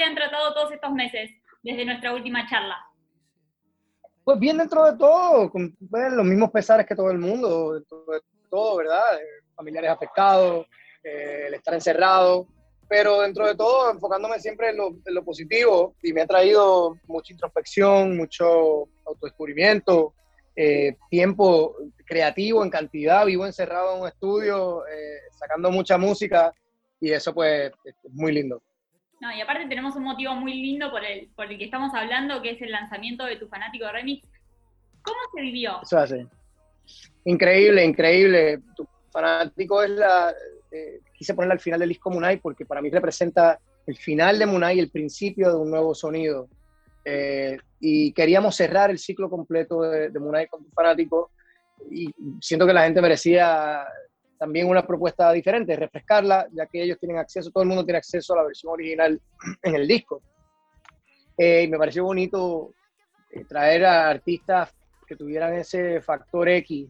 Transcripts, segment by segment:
te han tratado todos estos meses desde nuestra última charla? Pues bien dentro de todo, con pues, los mismos pesares que todo el mundo, dentro de todo, ¿verdad? Eh, familiares afectados, eh, el estar encerrado, pero dentro de todo enfocándome siempre en lo, positivo y me ha traído mucha introspección, mucho autodescubrimiento, eh, tiempo creativo en cantidad, vivo encerrado en un estudio, sacando mucha música y eso pues es muy lindo. No, y aparte tenemos un motivo muy lindo por el, por el que estamos hablando, que es el lanzamiento de tu fanático remix. ¿Cómo se vivió? Eso hace. Increíble, increíble. Tu fanático es la. Eh, quise ponerla al final del disco Munay porque para mí representa el final de Munay y el principio de un nuevo sonido. Eh, y queríamos cerrar el ciclo completo de, de con tu fanático y siento que la gente merecía también una propuesta diferente, refrescarla, ya que ellos tienen acceso, todo el mundo tiene acceso a la versión original en el disco. Eh, y me pareció bonito eh, traer a artistas que tuvieran ese factor X,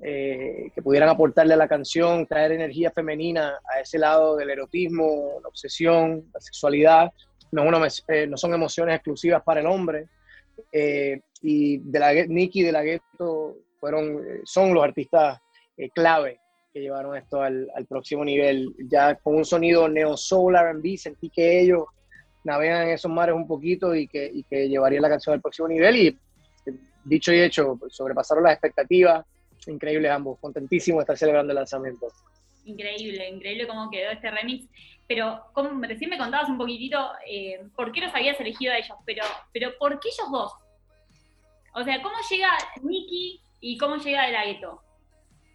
eh, que pudieran aportarle a la canción, traer energía femenina a ese lado del erotismo, la obsesión, la sexualidad. No, no son emociones exclusivas para el hombre. y de la Nicky de la Ghetto fueron, son los artistas clave llevaron esto al, próximo nivel. Ya con un sonido neo soul R&B, sentí que ellos navegan en esos mares un poquito y que, y que llevaría la canción al próximo nivel. Y dicho y hecho, sobrepasaron las expectativas. Increíbles ambos, contentísimo de estar celebrando el lanzamiento. Increíble, increíble cómo quedó este remix. Pero como recién me contabas un poquitito eh, por qué los habías elegido a ellos, pero, pero ¿por qué ellos dos? O sea, ¿cómo llega Nicky y cómo llega De La Gueto?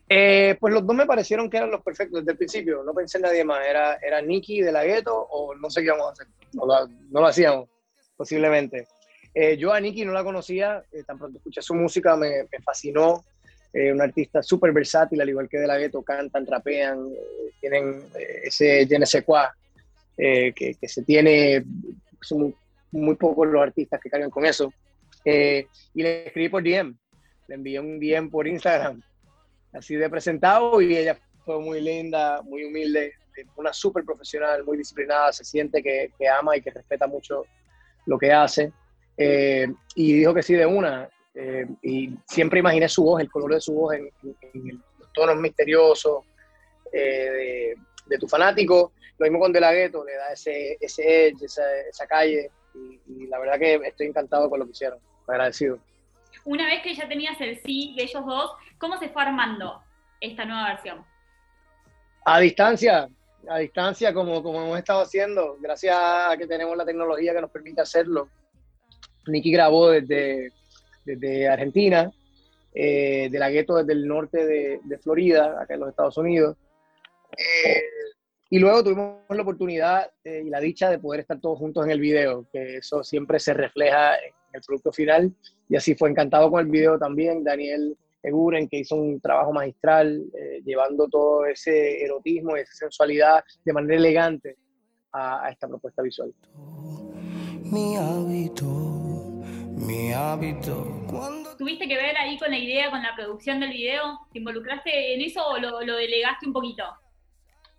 Eh, pues los dos me parecieron que eran los perfectos desde el principio. No pensé en nadie más. Era, era Nicky de la Gueto o no sé qué íbamos a hacer. No, lo hacíamos, posiblemente. Eh, yo a Nicky no la conocía. Eh, tan pronto escuché su música, me, fascinó. un artista súper versátil, al igual que de la Gueto. Cantan, rapean, tienen ese je ne sais quoi, que, que, se tiene. Son muy, pocos los artistas que cargan con eso. y le escribí por DM. Le envié un DM por Instagram así de presentado y ella fue muy linda, muy humilde, una súper profesional, muy disciplinada, se siente que, ama y que respeta mucho lo que hace. Eh, y dijo que sí de una. Eh, y siempre imaginé su voz, el color de su voz en, los tonos misteriosos eh, de, tu fanático. Lo mismo con De La Ghetto, le da ese, ese edge, esa, calle. Y, la verdad que estoy encantado con lo que hicieron, agradecido una vez que ya tenías el sí de ellos dos, ¿cómo se fue armando esta nueva versión? A distancia, a distancia como, como hemos estado haciendo, gracias a que tenemos la tecnología que nos permite hacerlo. Nicky grabó desde, desde Argentina, eh, de la gueto desde el norte de, Florida, acá en los Estados Unidos. Eh, y luego tuvimos la oportunidad eh, y la dicha de poder estar todos juntos en el video, que eso siempre se refleja en el producto final. Y así fue encantado con el video también, Daniel Eguren, que hizo un trabajo magistral, eh, llevando todo ese erotismo y esa sensualidad de manera elegante a, esta propuesta visual. Mi hábito, mi hábito. ¿Tuviste que ver ahí con la idea, con la producción del video? ¿Te involucraste en eso o lo, lo delegaste un poquito?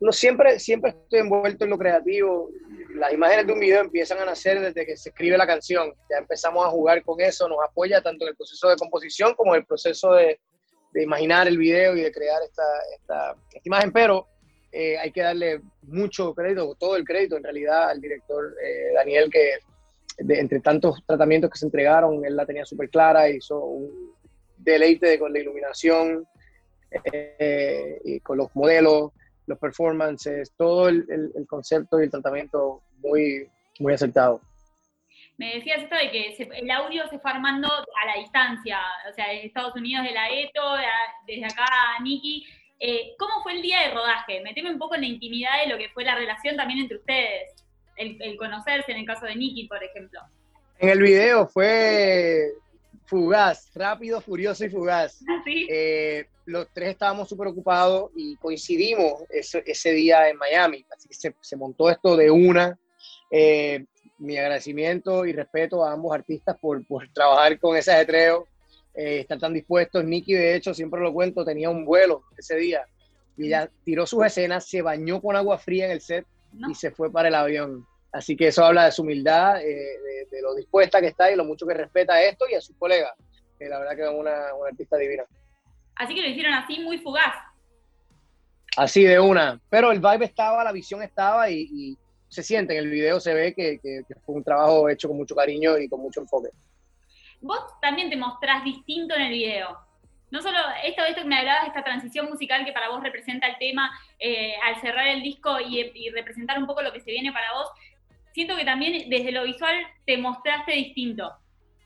No, siempre, siempre estoy envuelto en lo creativo las imágenes de un video empiezan a nacer desde que se escribe la canción. Ya empezamos a jugar con eso, nos apoya tanto en el proceso de composición como en el proceso de, de imaginar el video y de crear esta, esta, imagen. Pero eh, hay que darle mucho crédito, todo el crédito en realidad al director eh, Daniel, que entre tantos tratamientos que se entregaron, él la tenía súper clara, hizo un deleite con la iluminación eh, y con los modelos los performances, todo el, el, concepto y el tratamiento muy, muy acertado. Me decías esto de que el audio se fue armando a la distancia, o sea, de Estados Unidos de la ETO, desde acá a Nicky. Eh, ¿Cómo fue el día de rodaje? Meteme un poco en la intimidad de lo que fue la relación también entre ustedes, el, el conocerse en el caso de Nicky, por ejemplo. En el video fue fugaz, rápido, furioso y fugaz. ¿Ah, eh, los tres estábamos súper ocupados y coincidimos ese, ese, día en Miami, así que se, se montó esto de una. Eh, mi agradecimiento y respeto a ambos artistas por, por trabajar con ese ajetreo, eh, estar tan dispuestos. Nicky, de hecho, siempre lo cuento, tenía un vuelo ese día y ella tiró sus escenas, se bañó con agua fría en el set y se fue para el avión. Así que eso habla de su humildad, eh, de, lo dispuesta que está y lo mucho que respeta esto y a sus colegas. la verdad que es una, una artista divina. Así que lo hicieron así, muy fugaz. Así de una. Pero el vibe estaba, la visión estaba y, se siente en el video, se ve que, fue un trabajo hecho con mucho cariño y con mucho enfoque. Vos también te mostrás distinto en el video. No solo esto, esto que me hablabas, esta transición musical que para vos representa el tema, eh, al cerrar el disco y, y, representar un poco lo que se viene para vos, siento que también desde lo visual te mostraste distinto.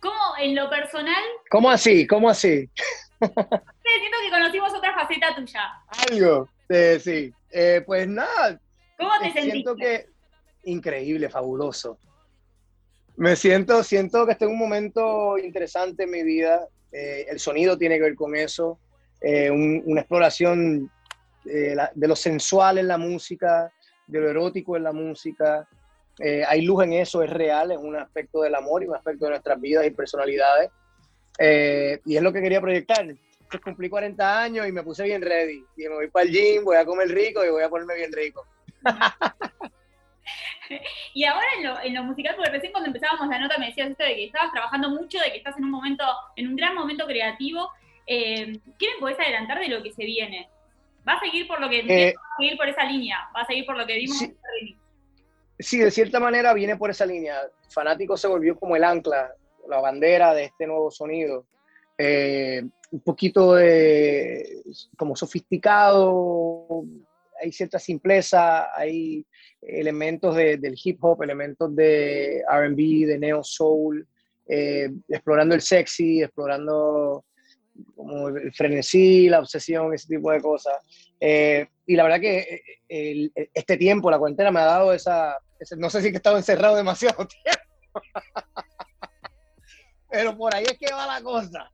¿Cómo en lo personal? ¿Cómo así? ¿Cómo así? siento que conocimos otra faceta tuya. Algo, sí. Eh, pues nada. ¿Cómo te sentiste? Siento que increíble, fabuloso. Me siento, siento que estoy en un momento interesante en mi vida. Eh, el sonido tiene que ver con eso. Eh, una exploración de lo sensual en la música, de lo erótico en la música, eh, hay luz en eso, es real, es un aspecto del amor y un aspecto de nuestras vidas y personalidades. Eh, y es lo que quería proyectar. Entonces cumplí 40 años y me puse bien ready. Y me voy para el gym, voy a comer rico y voy a ponerme bien rico. y ahora en lo, en lo, musical, porque recién cuando empezábamos la nota me decías esto de que estabas trabajando mucho, de que estás en un momento, en un gran momento creativo. Eh, ¿Qué me podés adelantar de lo que se viene? ¿Va a seguir por lo que eh, va a seguir por esa línea? ¿Va a seguir por lo que vimos en Sí, de cierta manera viene por esa línea. Fanático se volvió como el ancla, la bandera de este nuevo sonido. Eh, un poquito de, como sofisticado, hay cierta simpleza, hay elementos del hip hop, elementos de RB, de neo soul, eh, explorando el sexy, explorando como el frenesí, la obsesión, ese tipo de cosas. Eh, y la verdad que este tiempo, la cuarentena, me ha dado esa, no sé si he estado encerrado demasiado tiempo. Pero por ahí es que va la cosa.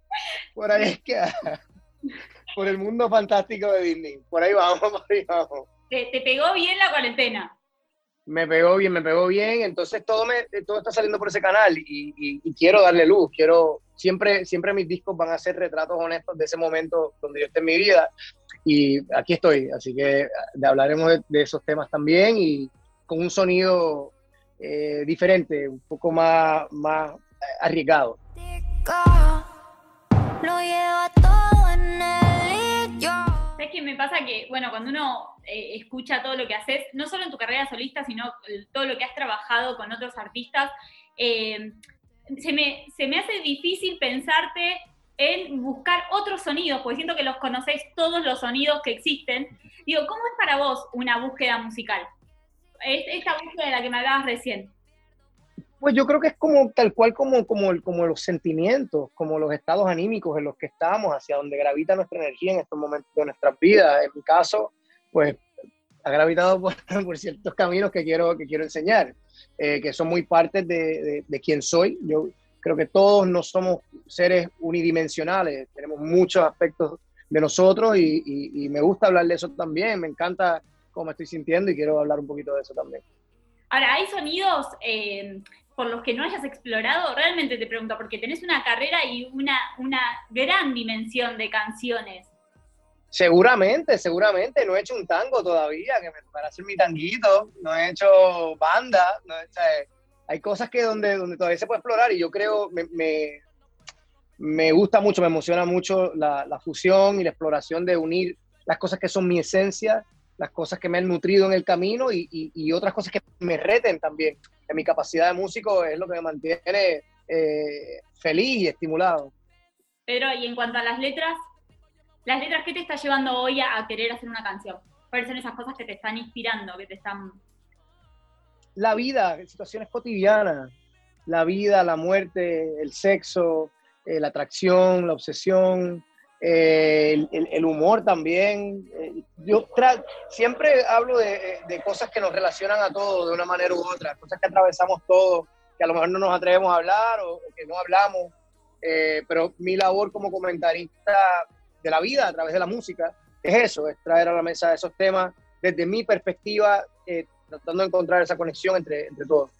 Por ahí es que por el mundo fantástico de Disney. Por ahí vamos, por ahí vamos. ¿Te, pegó bien la cuarentena? Me pegó bien, me pegó bien. Entonces todo me, todo está saliendo por ese canal y, quiero darle luz. Quiero siempre, siempre mis discos van a ser retratos honestos de ese momento donde yo esté en mi vida. Y aquí estoy. Así que hablaremos de esos temas también y con un sonido eh, diferente, un poco más, más arriesgado. ¿Sabes qué me pasa? Que, bueno, cuando uno eh, escucha todo lo que haces, no solo en tu carrera solista, sino todo lo que has trabajado con otros artistas, eh, se, me, se me hace difícil pensarte en buscar otros sonidos, porque siento que los conocéis todos los sonidos que existen. Digo, ¿cómo es para vos una búsqueda musical? Esta búsqueda de que me hablabas recién? Pues yo creo que es como tal cual como, como, como los sentimientos, como los estados anímicos en los que estamos, hacia donde gravita nuestra energía en estos momentos de nuestras vidas. En mi caso, pues ha gravitado por, por ciertos caminos que quiero, que quiero enseñar, eh, que son muy partes de, de, quién soy. Yo creo que todos no somos seres unidimensionales, tenemos muchos aspectos de nosotros y me gusta hablar de eso también, me encanta cómo me estoy sintiendo y quiero hablar un poquito de eso también. Ahora, ¿hay sonidos eh, por los que no hayas explorado? Realmente te pregunto, porque tenés una carrera y una, una gran dimensión de canciones. Seguramente, seguramente. No he hecho un tango todavía, que me para hacer mi tanguito. No he hecho banda. hay cosas que donde, donde todavía se puede explorar y yo creo, me, me, gusta mucho, me emociona mucho la, la, fusión y la exploración de unir las cosas que son mi esencia las cosas que me han nutrido en el camino y, otras cosas que me reten también. En mi capacidad de músico es lo que me mantiene eh, feliz y estimulado. Pero, y en cuanto a las letras, ¿las letras qué te está llevando hoy a, querer hacer una canción? ¿Cuáles son esas cosas que te están inspirando, que te están... La vida, situaciones cotidianas, la vida, la muerte, el sexo, eh, la atracción, la obsesión, eh, el, humor también. Eh, yo siempre hablo de, cosas que nos relacionan a todos de una manera u otra, cosas que atravesamos todos, que a lo mejor no nos atrevemos a hablar o, que no hablamos, eh, pero mi labor como comentarista de la vida a través de la música es eso, es traer a la mesa esos temas desde mi perspectiva, tratando de encontrar esa conexión entre, entre todos.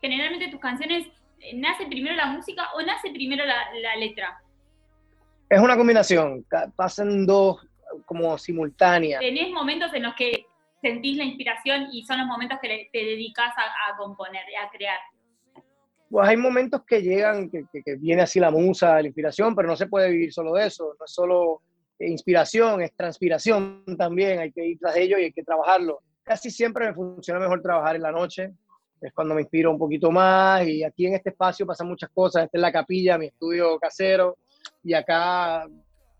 Generalmente tus canciones, ¿nace primero la música o nace primero la letra? Es una combinación, pasan dos como simultáneas. ¿Tenés momentos en los que sentís la inspiración y son los momentos que te dedicas a, a componer, a crear? Pues hay momentos que llegan, que, que, viene así la musa, la inspiración, pero no se puede vivir solo de eso, no es solo inspiración, es transpiración también, hay que ir tras ello y hay que trabajarlo. Casi siempre me funciona mejor trabajar en la noche, es cuando me inspiro un poquito más y aquí en este espacio pasan muchas cosas, esta es la capilla, mi estudio casero y acá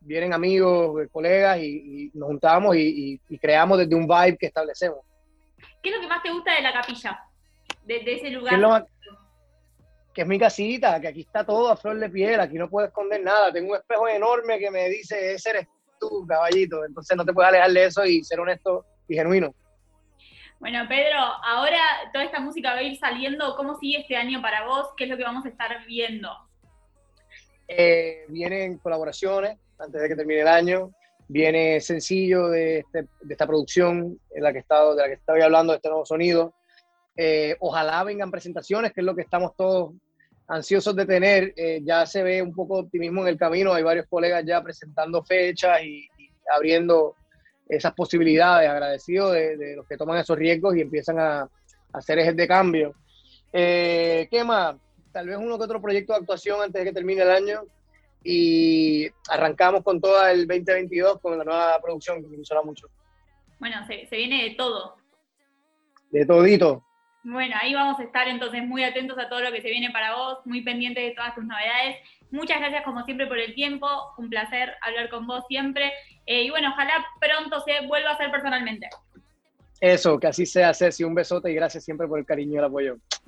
vienen amigos, colegas y, nos juntamos y, creamos desde un vibe que establecemos. ¿Qué es lo que más te gusta de la capilla? De, ese lugar. que es mi casita, que aquí está todo a flor de piel, aquí no puedo esconder nada. Tengo un espejo enorme que me dice, ese eres tú, caballito. Entonces no te puedes alejar de eso y ser honesto y genuino. Bueno, Pedro, ahora toda esta música va a ir saliendo. ¿Cómo sigue este año para vos? ¿Qué es lo que vamos a estar viendo? Eh, vienen colaboraciones antes de que termine el año. Viene sencillo de, este, de esta producción en la que estado, de la que estaba hablando, de este nuevo sonido. Eh, ojalá vengan presentaciones, que es lo que estamos todos ansiosos de tener. Eh, ya se ve un poco de optimismo en el camino. Hay varios colegas ya presentando fechas y, abriendo esas posibilidades. Agradecido de, los que toman esos riesgos y empiezan a, a hacer ejes de cambio. ¿Qué más? Tal vez uno que otro proyecto de actuación antes de que termine el año y arrancamos con todo el 2022 con la nueva producción que me gustará mucho. Bueno, se, viene de todo. De todito. Bueno, ahí vamos a estar entonces muy atentos a todo lo que se viene para vos, muy pendientes de todas tus novedades. Muchas gracias como siempre por el tiempo, un placer hablar con vos siempre. Eh, y bueno, ojalá pronto se vuelva a hacer personalmente. Eso, que así sea, Ceci. Un besote y gracias siempre por el cariño y el apoyo.